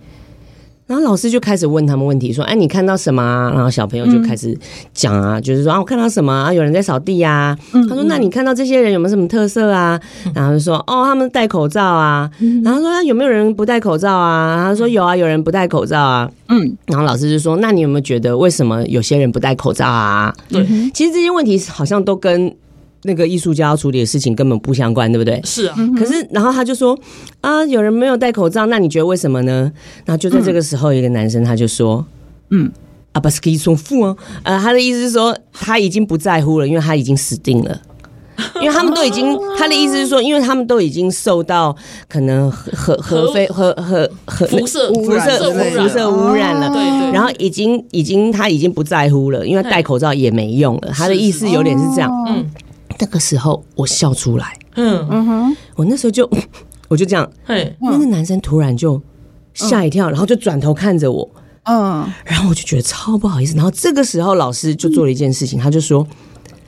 然后老师就开始问他们问题，说：“哎，你看到什么啊？”然后小朋友就开始讲啊，就是说：“啊，我看到什么啊？有人在扫地呀。”他说：“那你看到这些人有没有什么特色啊？”然后就说：“哦，他们戴口罩啊。”然后说：“有没有人不戴口罩啊？”然后说：“有啊，有人不戴口罩啊。”嗯，然后老师就说：“那你有没有觉得为什么有些人不戴口罩啊？”对，其实这些问题好像都跟。那个艺术家要处理的事情根本不相关，对不对？是啊。可是，然后他就说啊，有人没有戴口罩，那你觉得为什么呢？然后就在这个时候，一个男生他就说，嗯，啊，不是可以重复哦。呃，他的意思是说他已经不在乎了，因为他已经死定了，因为他们都已经，他的意思是说，因为他们都已经受到可能核核非核核核辐射辐射辐射污染了，对对。然后已经已经他已经不在乎了，因为戴口罩也没用了。他的意思有点是这样，嗯。那个时候我笑出来，嗯。嗯哼，我那时候就 我就这样，嘿，那个男生突然就吓一跳，然后就转头看着我，嗯，然后我就觉得超不好意思。然后这个时候老师就做了一件事情，他就说：“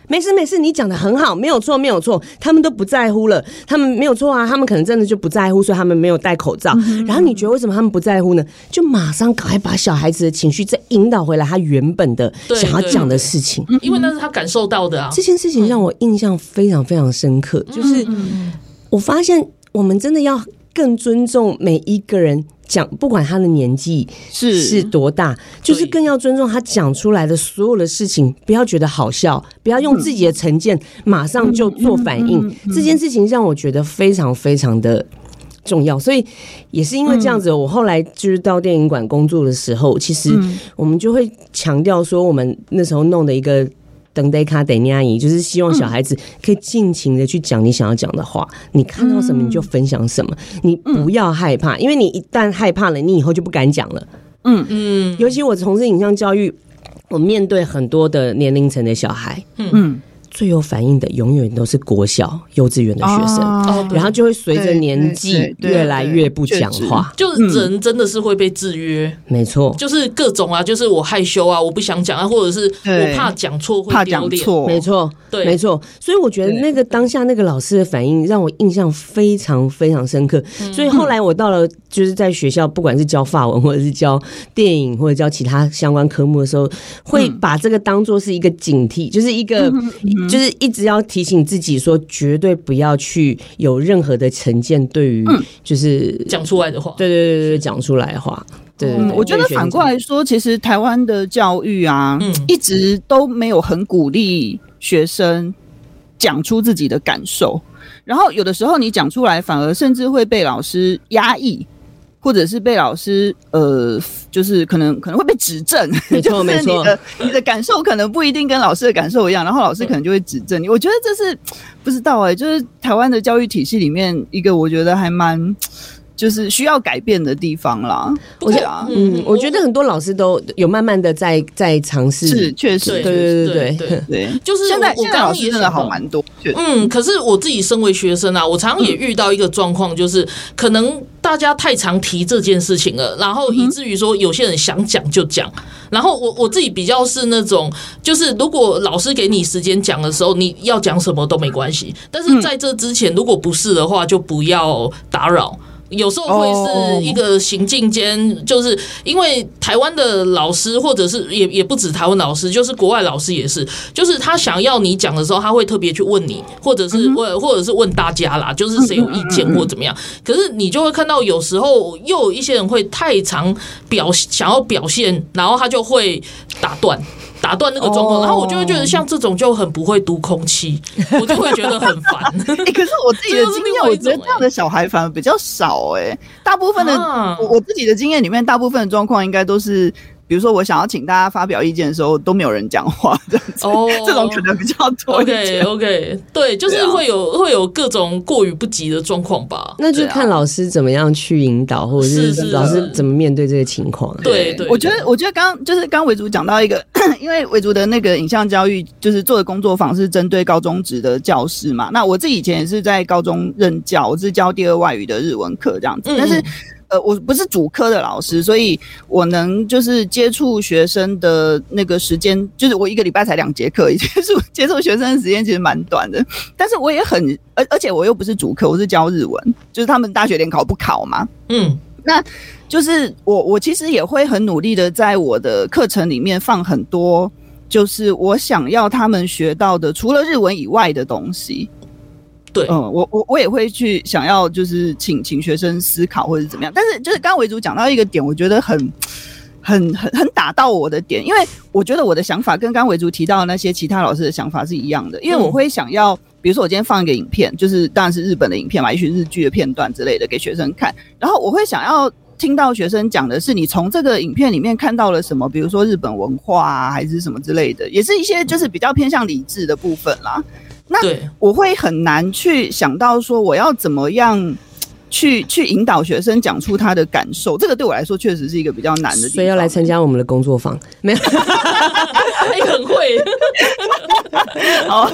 没事没事，你讲的很好，没有错没有错，他们都不在乎了，他们没有错啊，他们可能真的就不在乎，所以他们没有戴口罩。嗯、然后你觉得为什么他们不在乎呢？就马上赶快把小孩子的情绪再引导回来，他原本的想要讲的事情，因为那是他感受到的啊。这件事情让我印象非常非常深刻，嗯、就是我发现我们真的要更尊重每一个人。讲不管他的年纪是。是多大，就是更要尊重他讲出来的所有的事情，不要觉得好笑，不要用自己的成见马上就做反应。这件事情让我觉得非常非常的重要，所以也是因为这样子，我后来就是到电影馆工作的时候，其实我们就会强调说，我们那时候弄的一个。等待卡等尼阿姨，就是希望小孩子可以尽情的去讲你想要讲的话。你看到什么你就分享什么，你不要害怕，因为你一旦害怕了，你以后就不敢讲了。嗯嗯，尤其我从事影像教育，我面对很多的年龄层的小孩。嗯。最有反应的永远都是国小、幼稚园的学生，哦、然后就会随着年纪越来越不讲话，就人真的是会被制约。没错，就是各种啊，就是我害羞啊，我不想讲啊，或者是我怕讲错会丢脸。没错，对，没错。所以我觉得那个当下那个老师的反应让我印象非常非常深刻。所以后来我到了就是在学校，不管是教法文或者是教电影或者教其他相关科目的时候，会把这个当做是一个警惕，就是一个。就是一直要提醒自己说，绝对不要去有任何的成见，对于就是讲出来的话，对对对对，讲出来的话，对，对，对。我觉得反过来说，其实台湾的教育啊，一直都没有很鼓励学生讲出自己的感受，然后有的时候你讲出来，反而甚至会被老师压抑。或者是被老师呃，就是可能可能会被指正，没错没错，你的你的感受可能不一定跟老师的感受一样，然后老师可能就会指正你。我觉得这是不知道哎、欸，就是台湾的教育体系里面一个我觉得还蛮。就是需要改变的地方啦。我觉得，嗯，我觉得很多老师都有慢慢的在在尝试，是确实，对对对对对对，就是现在现在老师真的好蛮多。嗯，可是我自己身为学生啊，我常常也遇到一个状况，就是可能大家太常提这件事情了，然后以至于说有些人想讲就讲，然后我我自己比较是那种，就是如果老师给你时间讲的时候，你要讲什么都没关系，但是在这之前，如果不是的话，就不要打扰。有时候会是一个行进间，就是因为台湾的老师，或者是也也不止台湾老师，就是国外老师也是，就是他想要你讲的时候，他会特别去问你，或者是问，或者是问大家啦，就是谁有意见或怎么样。可是你就会看到，有时候又有一些人会太常表想要表现，然后他就会打断。打断那个状况，然后我就会觉得像这种就很不会读空气，我就会觉得很烦。欸，可是我自己的 经验，我觉得这样的小孩反而比较少哎，大部分的我我自己的经验里面，大部分的状况应该都是。比如说，我想要请大家发表意见的时候，都没有人讲话，这样子，oh, 这种可能比较多一点。OK OK，对，就是会有、啊、会有各种过于不及的状况吧。那就看老师怎么样去引导，或者是老师怎么面对这个情况。对对，我觉得，我觉得刚就是刚维竹讲到一个，因为维竹的那个影像教育，就是做的工作坊是针对高中职的教师嘛。那我自己以前也是在高中任教，我是教第二外语的日文课这样子，但是。呃，我不是主科的老师，所以我能就是接触学生的那个时间，就是我一个礼拜才两节课，接触接触学生的时间其实蛮短的。但是我也很，而而且我又不是主科，我是教日文，就是他们大学联考不考嘛。嗯，那就是我我其实也会很努力的在我的课程里面放很多，就是我想要他们学到的，除了日文以外的东西。对，嗯，我我我也会去想要，就是请请学生思考或者怎么样。但是就是刚刚维竹讲到一个点，我觉得很很很很打到我的点，因为我觉得我的想法跟刚刚维竹提到的那些其他老师的想法是一样的。因为我会想要，比如说我今天放一个影片，就是当然是日本的影片嘛，也许日剧的片段之类的给学生看，然后我会想要听到学生讲的是你从这个影片里面看到了什么，比如说日本文化啊，还是什么之类的，也是一些就是比较偏向理智的部分啦。那我会很难去想到说我要怎么样去去引导学生讲出他的感受，这个对我来说确实是一个比较难的地方。所以要来参加我们的工作坊，没有？哎，很会。好，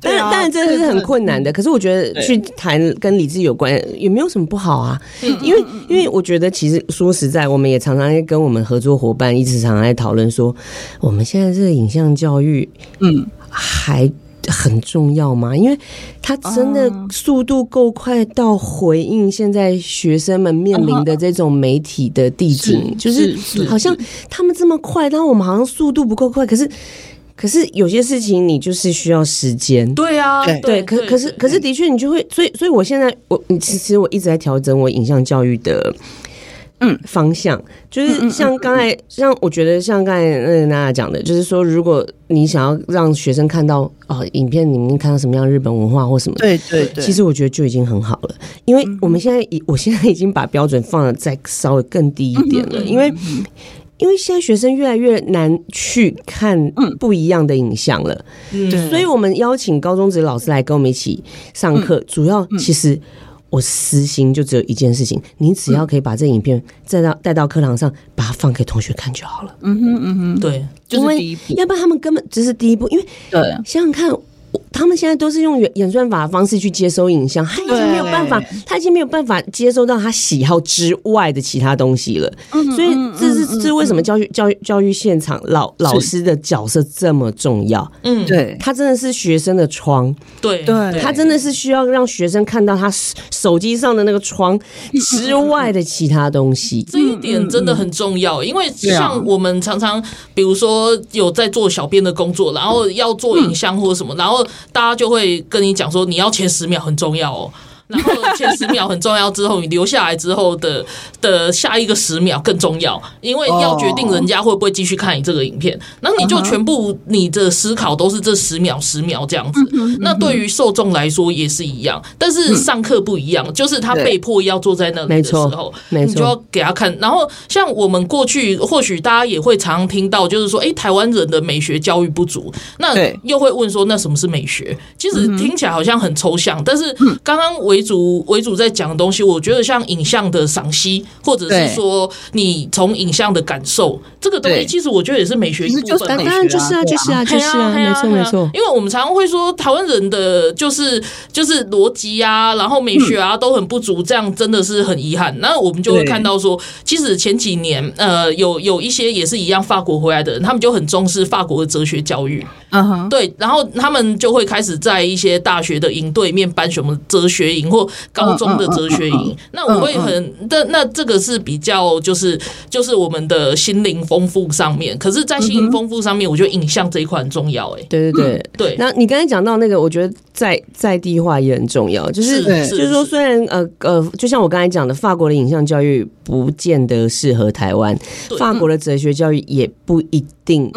但是当然这是很困难的。可是我觉得去谈跟理智有关也没有什么不好啊，因为因为我觉得其实说实在，我们也常常跟我们合作伙伴一直常常在讨论说，我们现在这个影像教育，嗯，还。很重要吗？因为他真的速度够快到回应现在学生们面临的这种媒体的递进，就是好像他们这么快，但我们好像速度不够快。可是，可是有些事情你就是需要时间。对啊，对，可可是可是的确，你就会，所以所以我现在我其实我一直在调整我影像教育的。嗯，方向。就是像刚才，像我觉得像刚才那个娜娜讲的，就是说，如果你想要让学生看到哦，影片里面看到什么样日本文化或什么，对对对，其实我觉得就已经很好了，因为我们现在已，我现在已经把标准放的再稍微更低一点了，因为因为现在学生越来越难去看不一样的影像了，嗯，所以我们邀请高中职老师来跟我们一起上课，主要其实。我私心就只有一件事情，你只要可以把这影片带到带到课堂上，把它放给同学看就好了。嗯哼嗯哼，对，就是第一步，要不然他们根本只是第一步，因为对，想想看。他们现在都是用演算法的方式去接收影像，他已经没有办法，他已经没有办法接收到他喜好之外的其他东西了。所以这是这是为什么教育教育教育现场老老师的角色这么重要？嗯，对，他真的是学生的窗，对。对，他真的是需要让学生看到他手机上的那个窗之外的其他东西。这一点真的很重要，因为像我们常常比如说有在做小编的工作，然后要做影像或者什么，然后。大家就会跟你讲说，你要前十秒很重要哦。然后前十秒很重要，之后你留下来之后的的下一个十秒更重要，因为要决定人家会不会继续看你这个影片。然后你就全部你的思考都是这十秒十秒这样子。那对于受众来说也是一样，但是上课不一样，就是他被迫要坐在那里的时候，你就要给他看。然后像我们过去或许大家也会常常听到，就是说，哎，台湾人的美学教育不足。那又会问说，那什么是美学？其实听起来好像很抽象，但是刚刚我。为主为主在讲的东西，我觉得像影像的赏析，或者是说你从影像的感受，这个东西其实我觉得也是美学一部分。当然就是啊，就是啊，就是啊，没错没错。因为我们常常会说台湾人的就是就是逻辑啊，然后美学啊都很不足，这样真的是很遗憾。那我们就会看到说，其实前几年呃有有一些也是一样法国回来的人，他们就很重视法国的哲学教育。嗯哼，对，然后他们就会开始在一些大学的营队面办什么哲学营。或高中的哲学营，那我会很，那那这个是比较就是就是我们的心灵丰富上面，可是，在心灵丰富上面，我觉得影像这一块很重要。哎，对对对对。那你刚才讲到那个，我觉得在在地化也很重要，就是就是说，虽然呃呃，就像我刚才讲的，法国的影像教育不见得适合台湾，法国的哲学教育也不一定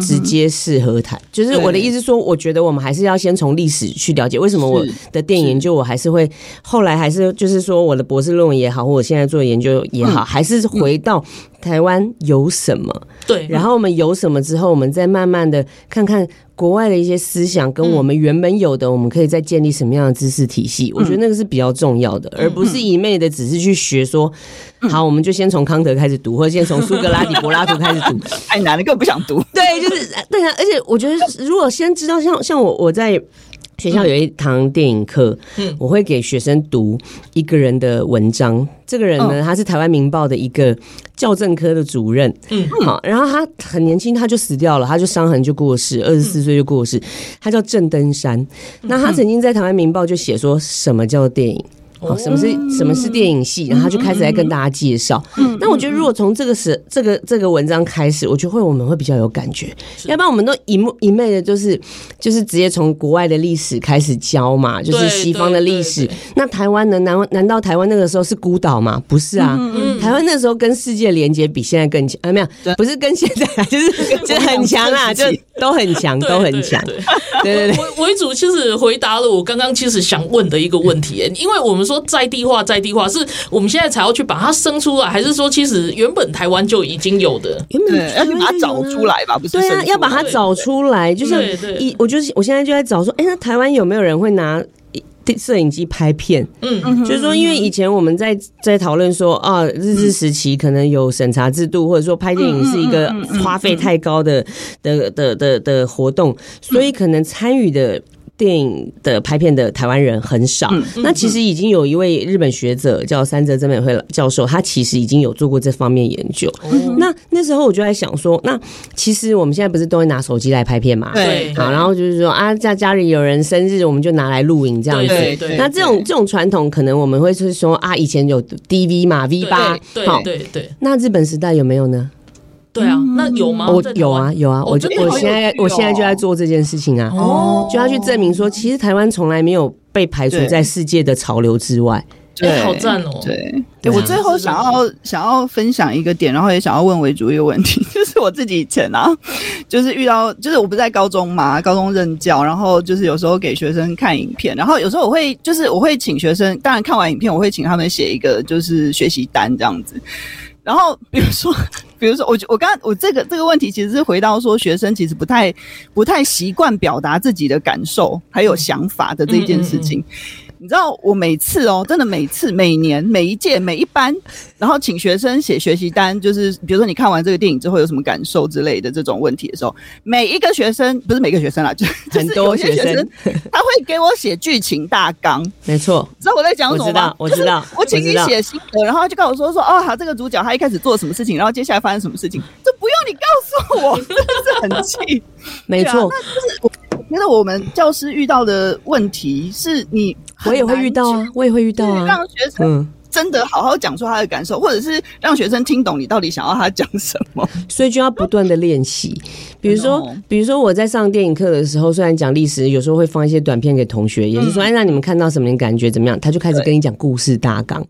直接适合台。就是我的意思说，我觉得我们还是要先从历史去了解为什么我的电影就我还是会。后来还是就是说，我的博士论文也好，或我现在做的研究也好，还是回到台湾有什么？对，然后我们有什么之后，我们再慢慢的看看国外的一些思想跟我们原本有的，我们可以再建立什么样的知识体系？我觉得那个是比较重要的，而不是一昧的只是去学说，好，我们就先从康德开始读，或者先从苏格拉底、柏拉图开始读，太 难了，根本不想读。对，就是对啊，而且我觉得如果先知道，像像我我在。学校有一堂电影课，嗯，我会给学生读一个人的文章。这个人呢，他是台湾《民报》的一个校正科的主任，嗯，好，然后他很年轻，他就死掉了，他就伤痕就过世，二十四岁就过世。他叫郑登山，那他曾经在台湾《民报》就写说什么叫电影。哦，什么是什么是电影系？然后他就开始来跟大家介绍。嗯那我觉得，如果从这个是这个这个文章开始，我觉得会我们会比较有感觉。要不然我们都一目一昧的，就是就是直接从国外的历史开始教嘛，就是西方的历史。那台湾呢？难难道台湾那个时候是孤岛吗？不是啊，台湾那时候跟世界连接比现在更强。啊，没有，不是跟现在，就是就很强啊，就都很强，都很强。对对对，为主其实回答了我刚刚其实想问的一个问题，因为我们。说在地化，在地化是我们现在才要去把它生出来，还是说其实原本台湾就已经有的？原本要去把它找出来吧？不是？对啊，要把它找出来。就是一，我就是我现在就在找说，哎，那台湾有没有人会拿摄影机拍片。嗯，就是说，因为以前我们在在讨论说啊，日治时期可能有审查制度，或者说拍电影是一个花费太高的的的的的活动，所以可能参与的。电影的拍片的台湾人很少，那其实已经有一位日本学者叫三泽真美惠教授，他其实已经有做过这方面研究。嗯、那那时候我就在想说，那其实我们现在不是都会拿手机来拍片嘛？对，好，然后就是说啊，在家里有人生日，我们就拿来录影这样子。对，那这种这种传统，可能我们会是说啊，以前有 DV 嘛，V 八，对，对对。那日本时代有没有呢？对啊，那有吗？我有啊，有啊，我就我现在我现在就在做这件事情啊，哦，就要去证明说，其实台湾从来没有被排除在世界的潮流之外。对，好赞哦！对，对。我最后想要想要分享一个点，然后也想要问为主一个问题，就是我自己以前啊，就是遇到，就是我不是在高中嘛，高中任教，然后就是有时候给学生看影片，然后有时候我会就是我会请学生，当然看完影片，我会请他们写一个就是学习单这样子。然后，比如说，比如说，我我刚刚我这个这个问题其实是回到说，学生其实不太不太习惯表达自己的感受还有想法的这件事情。嗯嗯嗯你知道我每次哦，真的每次每年每一届每一班，然后请学生写学习单，就是比如说你看完这个电影之后有什么感受之类的这种问题的时候，每一个学生不是每个学生啦，就很多学生他会给我写剧情大纲，没错，知道我在讲什么吗？我知道，我请你写心得，然后他就跟我说说哦，好，这个主角他一开始做什么事情，然后接下来发生什么事情，这不用你告诉我，真的是很气，没错，那就是我觉得我们教师遇到的问题是你。我也会遇到啊，我也会遇到啊。让学生真的好好讲出他的感受，嗯、或者是让学生听懂你到底想要他讲什么，所以就要不断的练习。比如说，比如说我在上电影课的时候，虽然讲历史，有时候会放一些短片给同学，也是说，哎、嗯，让你们看到什么，你感觉怎么样？他就开始跟你讲故事大纲。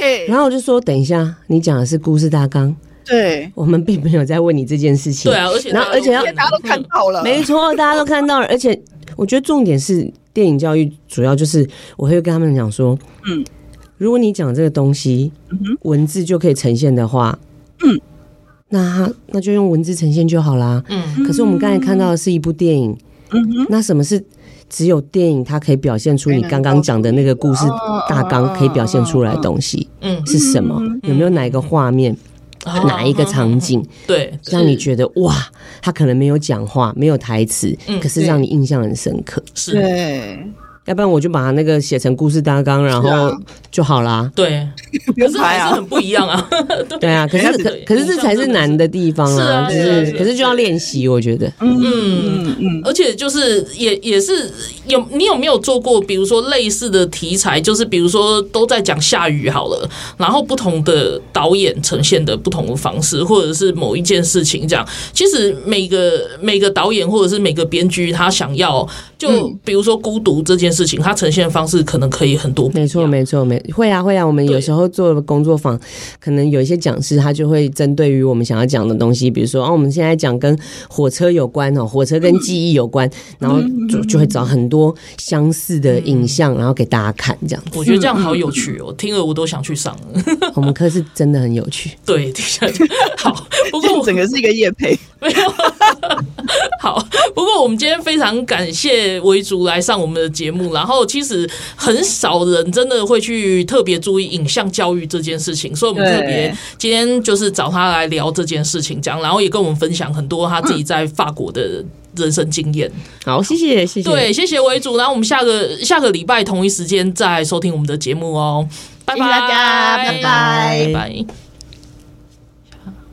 对。然后我就说，等一下，你讲的是故事大纲。对。我们并没有在问你这件事情。对啊，而且然后而且大家都看到了，没错，大家都看到了，而且我觉得重点是。电影教育主要就是我会跟他们讲说，嗯，如果你讲这个东西，文字就可以呈现的话，嗯，那那就用文字呈现就好啦，嗯。可是我们刚才看到的是一部电影，嗯，那什么是只有电影它可以表现出你刚刚讲的那个故事大纲可以表现出来的东西，嗯，是什么？有没有哪一个画面？哪一个场景？哦、对，让你觉得哇，他可能没有讲话，没有台词，嗯、可是让你印象很深刻。是，对。要不然我就把它那个写成故事大纲，然后就好啦。对，可是还是很不一样啊。对啊，可是可可是这才是难的地方啊。就是，可是就要练习，我觉得。嗯嗯嗯。而且就是也也是有你有没有做过，比如说类似的题材，就是比如说都在讲下雨好了，然后不同的导演呈现的不同的方式，或者是某一件事情这样。其实每个每个导演或者是每个编剧，他想要就比如说孤独这件事情，它呈现的方式可能可以很多。没错，没错，没会啊，会啊。我们有时候做工作坊，可能有一些讲师，他就会针对于我们想要讲的东西，比如说，哦，我们现在讲跟火车有关哦，火车跟记忆有关，然后就就会找很多相似的影像，然后给大家看，这样子。我觉得这样好有趣哦，听了我都想去上。我们课是真的很有趣。对，听下去好。不过我 整个是一个夜配，没有。好，不过我们今天非常感谢为主来上我们的节目，然后其实很少人真的会去特别注意影像教育这件事情，所以我们特别今天就是找他来聊这件事情，这样，然后也跟我们分享很多他自己在法国的人生经验。好，谢谢，谢谢，对，谢谢为主，然后我们下个下个礼拜同一时间再收听我们的节目哦，拜拜，大家，拜拜，拜拜。